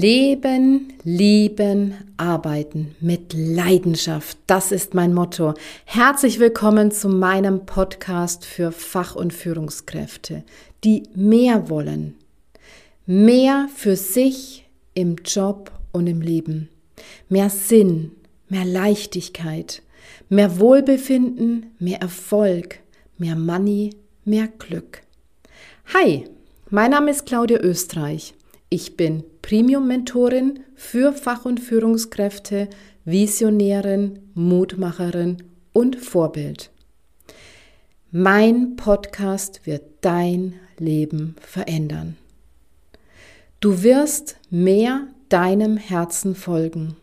Leben, lieben, arbeiten mit Leidenschaft. Das ist mein Motto. Herzlich willkommen zu meinem Podcast für Fach- und Führungskräfte, die mehr wollen. Mehr für sich im Job und im Leben. Mehr Sinn, mehr Leichtigkeit, mehr Wohlbefinden, mehr Erfolg, mehr Money, mehr Glück. Hi, mein Name ist Claudia Österreich. Ich bin Premium-Mentorin für Fach- und Führungskräfte, Visionärin, Mutmacherin und Vorbild. Mein Podcast wird dein Leben verändern. Du wirst mehr deinem Herzen folgen.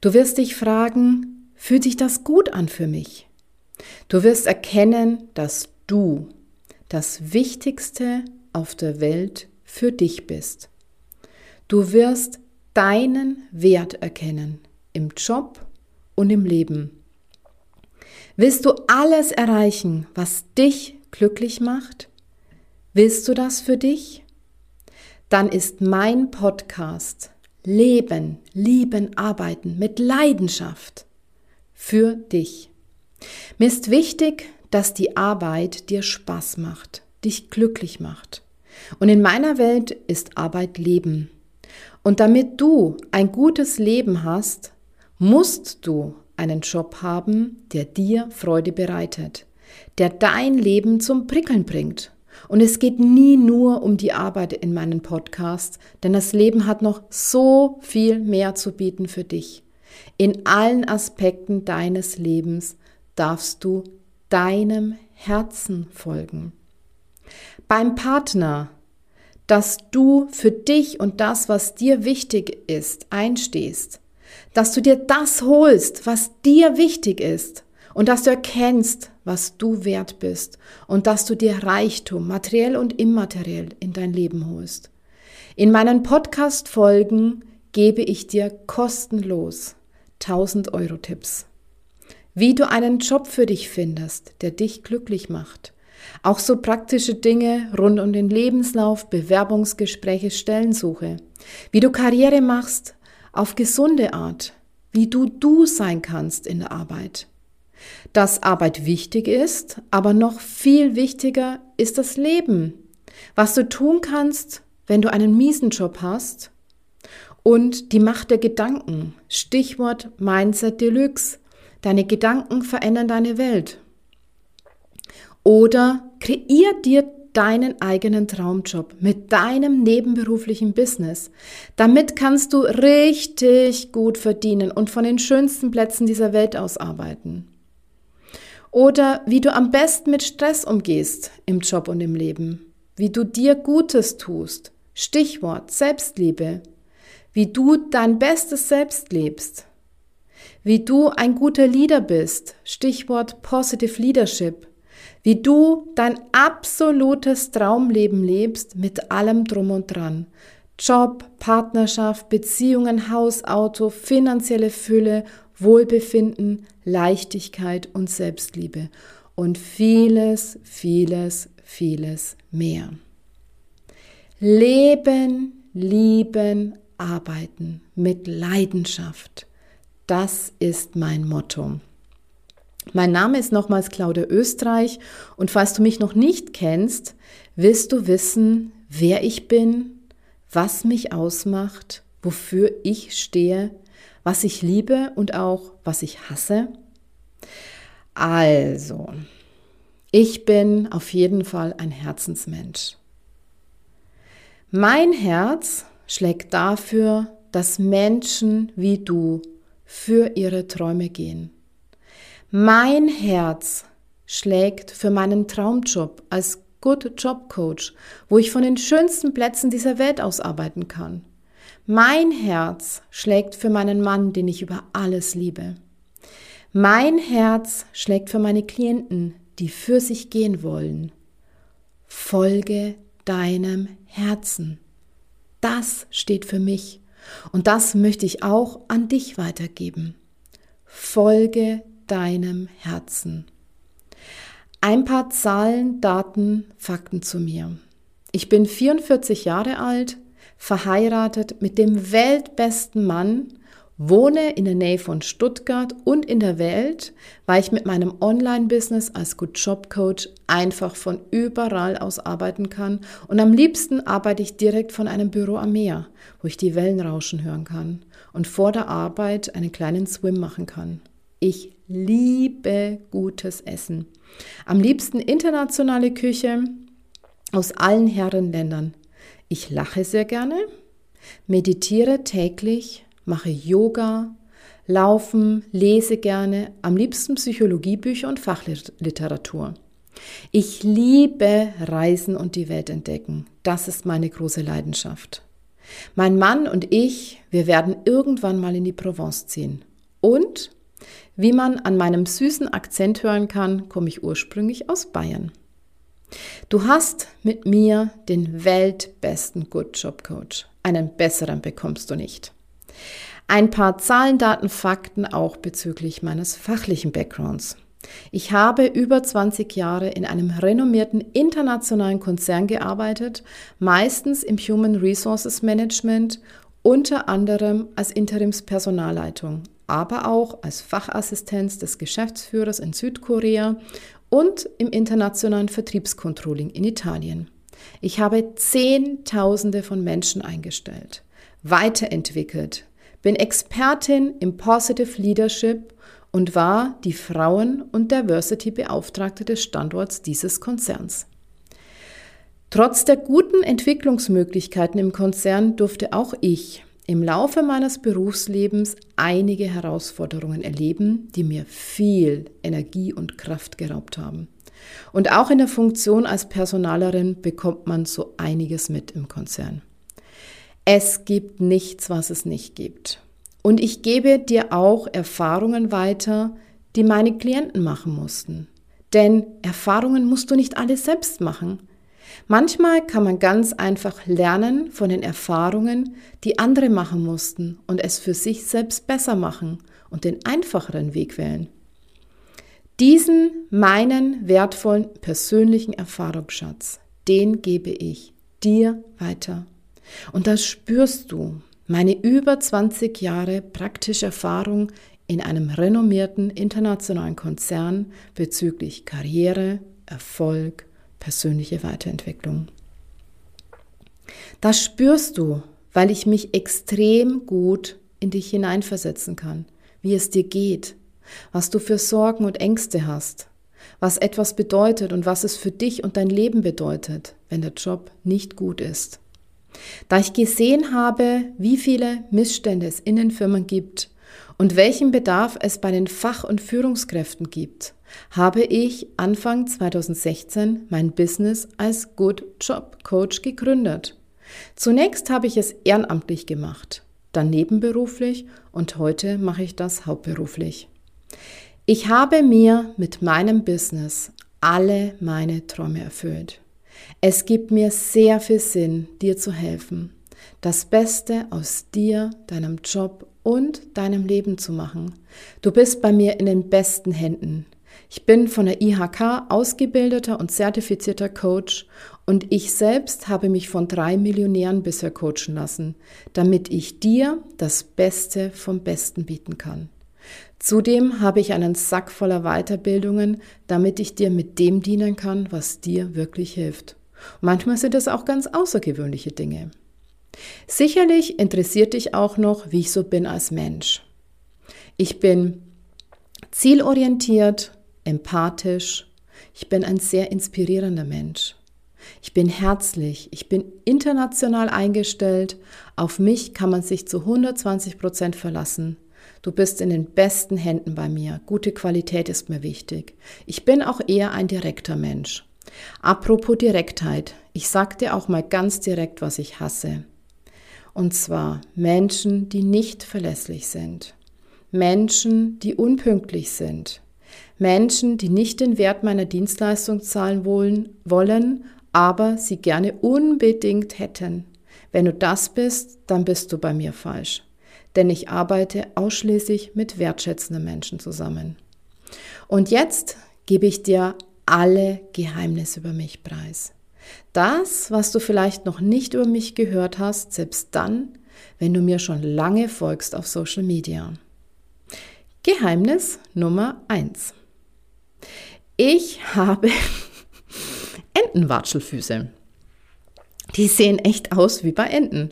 Du wirst dich fragen, fühlt sich das gut an für mich? Du wirst erkennen, dass du das Wichtigste auf der Welt für dich bist. Du wirst deinen Wert erkennen im Job und im Leben. Willst du alles erreichen, was dich glücklich macht? Willst du das für dich? Dann ist mein Podcast Leben, Lieben, Arbeiten mit Leidenschaft für dich. Mir ist wichtig, dass die Arbeit dir Spaß macht, dich glücklich macht. Und in meiner Welt ist Arbeit Leben. Und damit du ein gutes Leben hast, musst du einen Job haben, der dir Freude bereitet, der dein Leben zum Prickeln bringt. Und es geht nie nur um die Arbeit in meinen Podcast, denn das Leben hat noch so viel mehr zu bieten für dich. In allen Aspekten deines Lebens darfst du deinem Herzen folgen. Beim Partner dass du für dich und das, was dir wichtig ist, einstehst. Dass du dir das holst, was dir wichtig ist. Und dass du erkennst, was du wert bist. Und dass du dir Reichtum, materiell und immateriell, in dein Leben holst. In meinen Podcast-Folgen gebe ich dir kostenlos 1000 Euro Tipps. Wie du einen Job für dich findest, der dich glücklich macht auch so praktische Dinge rund um den Lebenslauf, Bewerbungsgespräche, Stellensuche. Wie du Karriere machst auf gesunde Art. Wie du du sein kannst in der Arbeit. Dass Arbeit wichtig ist, aber noch viel wichtiger ist das Leben. Was du tun kannst, wenn du einen miesen Job hast. Und die Macht der Gedanken. Stichwort Mindset Deluxe. Deine Gedanken verändern deine Welt. Oder kreier dir deinen eigenen Traumjob mit deinem nebenberuflichen Business. Damit kannst du richtig gut verdienen und von den schönsten Plätzen dieser Welt aus arbeiten. Oder wie du am besten mit Stress umgehst im Job und im Leben. Wie du dir Gutes tust. Stichwort Selbstliebe. Wie du dein bestes Selbst lebst. Wie du ein guter Leader bist. Stichwort Positive Leadership wie du dein absolutes Traumleben lebst mit allem drum und dran. Job, Partnerschaft, Beziehungen, Haus, Auto, finanzielle Fülle, Wohlbefinden, Leichtigkeit und Selbstliebe und vieles, vieles, vieles mehr. Leben, lieben, arbeiten mit Leidenschaft. Das ist mein Motto. Mein Name ist nochmals Claudia Österreich und falls du mich noch nicht kennst, willst du wissen, wer ich bin, was mich ausmacht, wofür ich stehe, was ich liebe und auch was ich hasse? Also, ich bin auf jeden Fall ein Herzensmensch. Mein Herz schlägt dafür, dass Menschen wie du für ihre Träume gehen mein Herz schlägt für meinen Traumjob als Good Job Coach, wo ich von den schönsten Plätzen dieser Welt aus arbeiten kann. Mein Herz schlägt für meinen Mann, den ich über alles liebe. Mein Herz schlägt für meine Klienten, die für sich gehen wollen. Folge deinem Herzen. Das steht für mich und das möchte ich auch an dich weitergeben. Folge deinem Herzen. Ein paar Zahlen, Daten, Fakten zu mir. Ich bin 44 Jahre alt, verheiratet mit dem weltbesten Mann, wohne in der Nähe von Stuttgart und in der Welt, weil ich mit meinem Online-Business als Good Job Coach einfach von überall aus arbeiten kann. Und am liebsten arbeite ich direkt von einem Büro am Meer, wo ich die Wellen rauschen hören kann und vor der Arbeit einen kleinen Swim machen kann. Ich liebe gutes Essen. Am liebsten internationale Küche aus allen Herrenländern. Ich lache sehr gerne, meditiere täglich, mache Yoga, laufen, lese gerne, am liebsten Psychologiebücher und Fachliteratur. Ich liebe Reisen und die Welt entdecken. Das ist meine große Leidenschaft. Mein Mann und ich, wir werden irgendwann mal in die Provence ziehen. Und, wie man an meinem süßen Akzent hören kann, komme ich ursprünglich aus Bayern. Du hast mit mir den weltbesten Good Job Coach. Einen besseren bekommst du nicht. Ein paar Zahlen, Daten, Fakten auch bezüglich meines fachlichen Backgrounds. Ich habe über 20 Jahre in einem renommierten internationalen Konzern gearbeitet, meistens im Human Resources Management, unter anderem als Interimspersonalleitung, aber auch als Fachassistenz des Geschäftsführers in Südkorea und im internationalen Vertriebscontrolling in Italien. Ich habe Zehntausende von Menschen eingestellt, weiterentwickelt, bin Expertin im Positive Leadership und war die Frauen- und Diversity-Beauftragte des Standorts dieses Konzerns. Trotz der guten Entwicklungsmöglichkeiten im Konzern durfte auch ich im Laufe meines Berufslebens einige Herausforderungen erleben, die mir viel Energie und Kraft geraubt haben. Und auch in der Funktion als Personalerin bekommt man so einiges mit im Konzern. Es gibt nichts, was es nicht gibt. Und ich gebe dir auch Erfahrungen weiter, die meine Klienten machen mussten. Denn Erfahrungen musst du nicht alles selbst machen. Manchmal kann man ganz einfach lernen von den Erfahrungen, die andere machen mussten und es für sich selbst besser machen und den einfacheren Weg wählen. Diesen meinen wertvollen persönlichen Erfahrungsschatz, den gebe ich dir weiter. Und das spürst du, meine über 20 Jahre praktische Erfahrung in einem renommierten internationalen Konzern bezüglich Karriere, Erfolg, persönliche Weiterentwicklung. Das spürst du, weil ich mich extrem gut in dich hineinversetzen kann, wie es dir geht, was du für Sorgen und Ängste hast, was etwas bedeutet und was es für dich und dein Leben bedeutet, wenn der Job nicht gut ist. Da ich gesehen habe, wie viele Missstände es in den Firmen gibt und welchen Bedarf es bei den Fach- und Führungskräften gibt, habe ich Anfang 2016 mein Business als Good Job Coach gegründet. Zunächst habe ich es ehrenamtlich gemacht, dann nebenberuflich und heute mache ich das hauptberuflich. Ich habe mir mit meinem Business alle meine Träume erfüllt. Es gibt mir sehr viel Sinn, dir zu helfen, das Beste aus dir, deinem Job und deinem Leben zu machen. Du bist bei mir in den besten Händen. Ich bin von der IHK ausgebildeter und zertifizierter Coach und ich selbst habe mich von drei Millionären bisher coachen lassen, damit ich dir das Beste vom Besten bieten kann. Zudem habe ich einen Sack voller Weiterbildungen, damit ich dir mit dem dienen kann, was dir wirklich hilft. Manchmal sind es auch ganz außergewöhnliche Dinge. Sicherlich interessiert dich auch noch, wie ich so bin als Mensch. Ich bin zielorientiert, empathisch, ich bin ein sehr inspirierender Mensch. Ich bin herzlich, ich bin international eingestellt, auf mich kann man sich zu 120 Prozent verlassen. Du bist in den besten Händen bei mir, gute Qualität ist mir wichtig. Ich bin auch eher ein direkter Mensch. Apropos Direktheit, ich sag dir auch mal ganz direkt, was ich hasse. Und zwar Menschen, die nicht verlässlich sind. Menschen, die unpünktlich sind. Menschen, die nicht den Wert meiner Dienstleistung zahlen wollen, wollen, aber sie gerne unbedingt hätten. Wenn du das bist, dann bist du bei mir falsch. Denn ich arbeite ausschließlich mit wertschätzenden Menschen zusammen. Und jetzt gebe ich dir alle Geheimnisse über mich preis. Das, was du vielleicht noch nicht über mich gehört hast, selbst dann, wenn du mir schon lange folgst auf Social Media. Geheimnis Nummer 1. Ich habe Entenwatschelfüße. Die sehen echt aus wie bei Enten.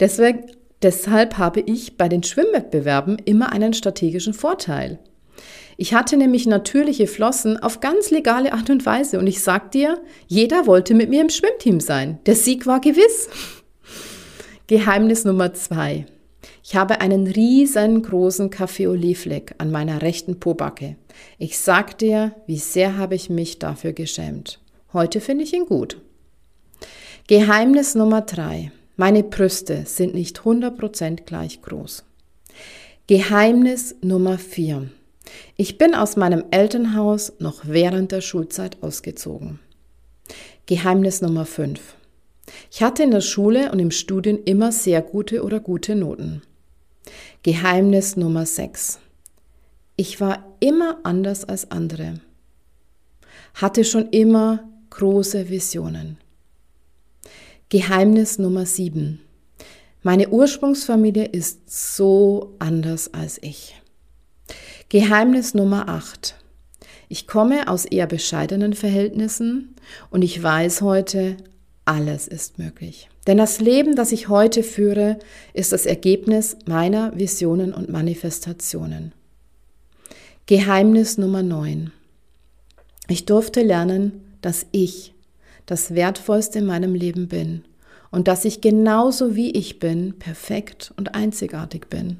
Deswegen, deshalb habe ich bei den Schwimmwettbewerben immer einen strategischen Vorteil. Ich hatte nämlich natürliche Flossen auf ganz legale Art und Weise und ich sag dir, jeder wollte mit mir im Schwimmteam sein. Der Sieg war gewiss. Geheimnis Nummer zwei. Ich habe einen riesengroßen Kaffee-Olivleck an meiner rechten Pobacke. Ich sag dir, wie sehr habe ich mich dafür geschämt. Heute finde ich ihn gut. Geheimnis Nummer drei. Meine Brüste sind nicht 100% gleich groß. Geheimnis Nummer vier. Ich bin aus meinem Elternhaus noch während der Schulzeit ausgezogen. Geheimnis Nummer fünf. Ich hatte in der Schule und im Studium immer sehr gute oder gute Noten. Geheimnis Nummer sechs. Ich war immer anders als andere. Hatte schon immer große Visionen. Geheimnis Nummer 7. Meine Ursprungsfamilie ist so anders als ich. Geheimnis Nummer 8. Ich komme aus eher bescheidenen Verhältnissen und ich weiß heute, alles ist möglich. Denn das Leben, das ich heute führe, ist das Ergebnis meiner Visionen und Manifestationen. Geheimnis Nummer 9. Ich durfte lernen, dass ich das Wertvollste in meinem Leben bin und dass ich genauso wie ich bin perfekt und einzigartig bin.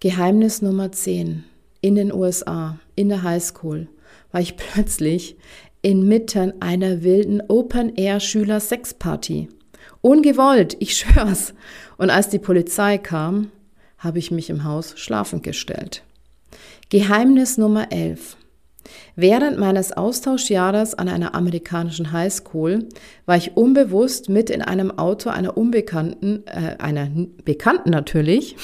Geheimnis Nummer 10. In den USA, in der Highschool, war ich plötzlich inmitten einer wilden Open-Air-Schüler-Sex-Party. Ungewollt, ich schwör's. Und als die Polizei kam, habe ich mich im Haus schlafend gestellt. Geheimnis Nummer 11. Während meines Austauschjahres an einer amerikanischen Highschool war ich unbewusst mit in einem Auto einer Unbekannten, äh, einer Bekannten natürlich,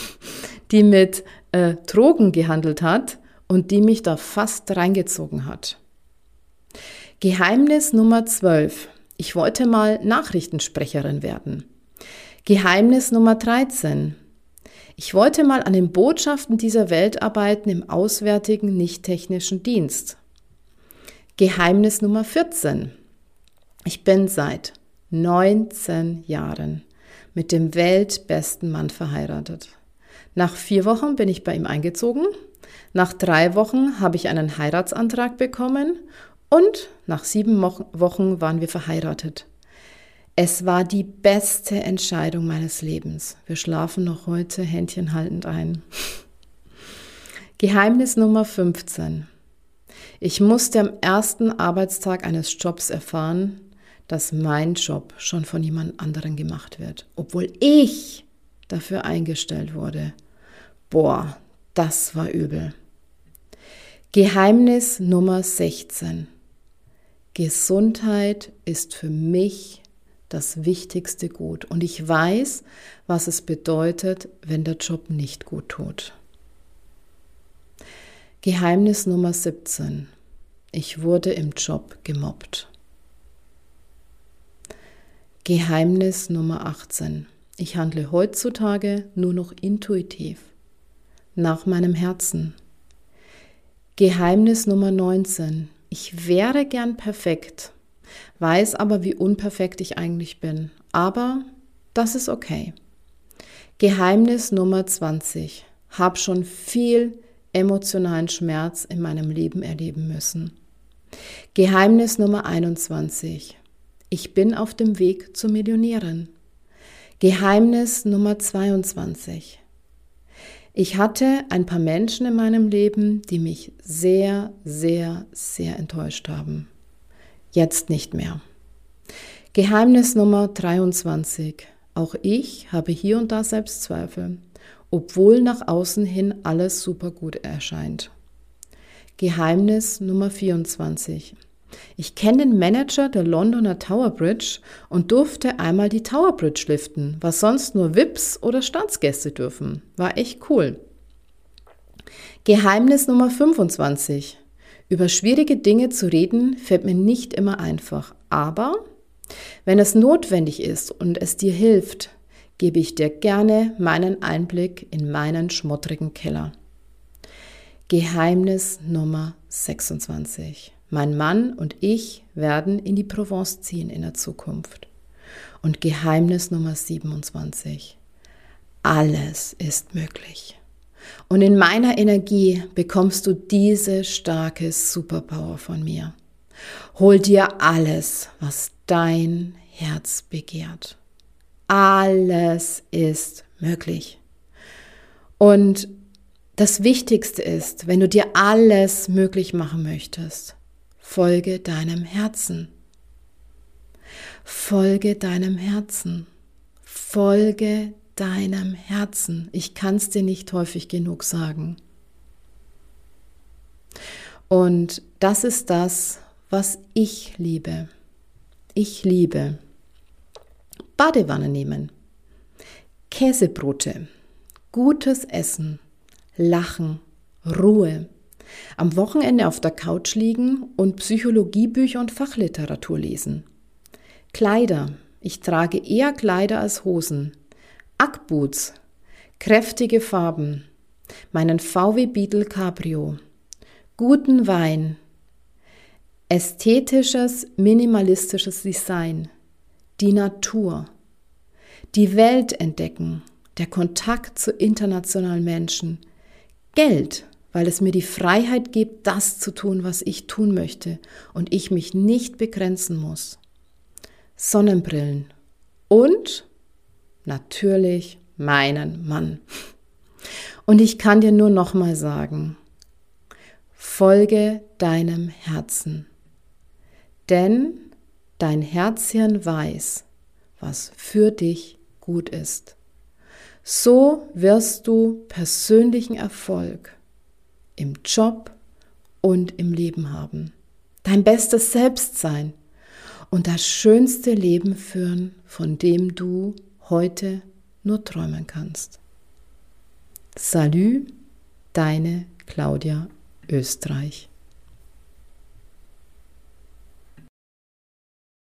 die mit äh, Drogen gehandelt hat und die mich da fast reingezogen hat. Geheimnis Nummer 12. Ich wollte mal Nachrichtensprecherin werden. Geheimnis Nummer 13. Ich wollte mal an den Botschaften dieser Welt arbeiten im auswärtigen, nicht technischen Dienst. Geheimnis Nummer 14. Ich bin seit 19 Jahren mit dem weltbesten Mann verheiratet. Nach vier Wochen bin ich bei ihm eingezogen. Nach drei Wochen habe ich einen Heiratsantrag bekommen und nach sieben Wochen waren wir verheiratet. Es war die beste Entscheidung meines Lebens. Wir schlafen noch heute händchenhaltend ein. Geheimnis Nummer 15. Ich musste am ersten Arbeitstag eines Jobs erfahren, dass mein Job schon von jemand anderem gemacht wird, obwohl ich dafür eingestellt wurde. Boah, das war übel. Geheimnis Nummer 16. Gesundheit ist für mich das wichtigste Gut. Und ich weiß, was es bedeutet, wenn der Job nicht gut tut. Geheimnis Nummer 17. Ich wurde im Job gemobbt. Geheimnis Nummer 18. Ich handle heutzutage nur noch intuitiv, nach meinem Herzen. Geheimnis Nummer 19. Ich wäre gern perfekt, weiß aber, wie unperfekt ich eigentlich bin. Aber das ist okay. Geheimnis Nummer 20. Hab schon viel emotionalen Schmerz in meinem Leben erleben müssen. Geheimnis Nummer 21. Ich bin auf dem Weg zur Millionärin. Geheimnis Nummer 22. Ich hatte ein paar Menschen in meinem Leben, die mich sehr, sehr, sehr enttäuscht haben jetzt nicht mehr. Geheimnis Nummer 23. Auch ich habe hier und da Selbstzweifel, obwohl nach außen hin alles super gut erscheint. Geheimnis Nummer 24. Ich kenne den Manager der Londoner Tower Bridge und durfte einmal die Tower Bridge liften, was sonst nur VIPs oder Staatsgäste dürfen. War echt cool. Geheimnis Nummer 25. Über schwierige Dinge zu reden fällt mir nicht immer einfach, aber wenn es notwendig ist und es dir hilft, gebe ich dir gerne meinen Einblick in meinen schmuttrigen Keller. Geheimnis Nummer 26. Mein Mann und ich werden in die Provence ziehen in der Zukunft. Und Geheimnis Nummer 27. Alles ist möglich. Und in meiner Energie bekommst du diese starke Superpower von mir. Hol dir alles, was dein Herz begehrt. Alles ist möglich. Und das Wichtigste ist, wenn du dir alles möglich machen möchtest, folge deinem Herzen. Folge deinem Herzen. Folge deinem Herzen. Ich kann es dir nicht häufig genug sagen. Und das ist das, was ich liebe. Ich liebe Badewanne nehmen, Käsebrote, gutes Essen, Lachen, Ruhe, am Wochenende auf der Couch liegen und Psychologiebücher und Fachliteratur lesen. Kleider. Ich trage eher Kleider als Hosen. Ackboots, kräftige Farben, meinen VW Beetle Cabrio, guten Wein, ästhetisches, minimalistisches Design, die Natur, die Welt entdecken, der Kontakt zu internationalen Menschen, Geld, weil es mir die Freiheit gibt, das zu tun, was ich tun möchte und ich mich nicht begrenzen muss. Sonnenbrillen und natürlich meinen Mann. Und ich kann dir nur noch mal sagen, folge deinem Herzen. Denn dein Herzchen weiß, was für dich gut ist. So wirst du persönlichen Erfolg im Job und im Leben haben. Dein bestes Selbst sein und das schönste Leben führen, von dem du heute nur träumen kannst. Salü, deine Claudia Österreich.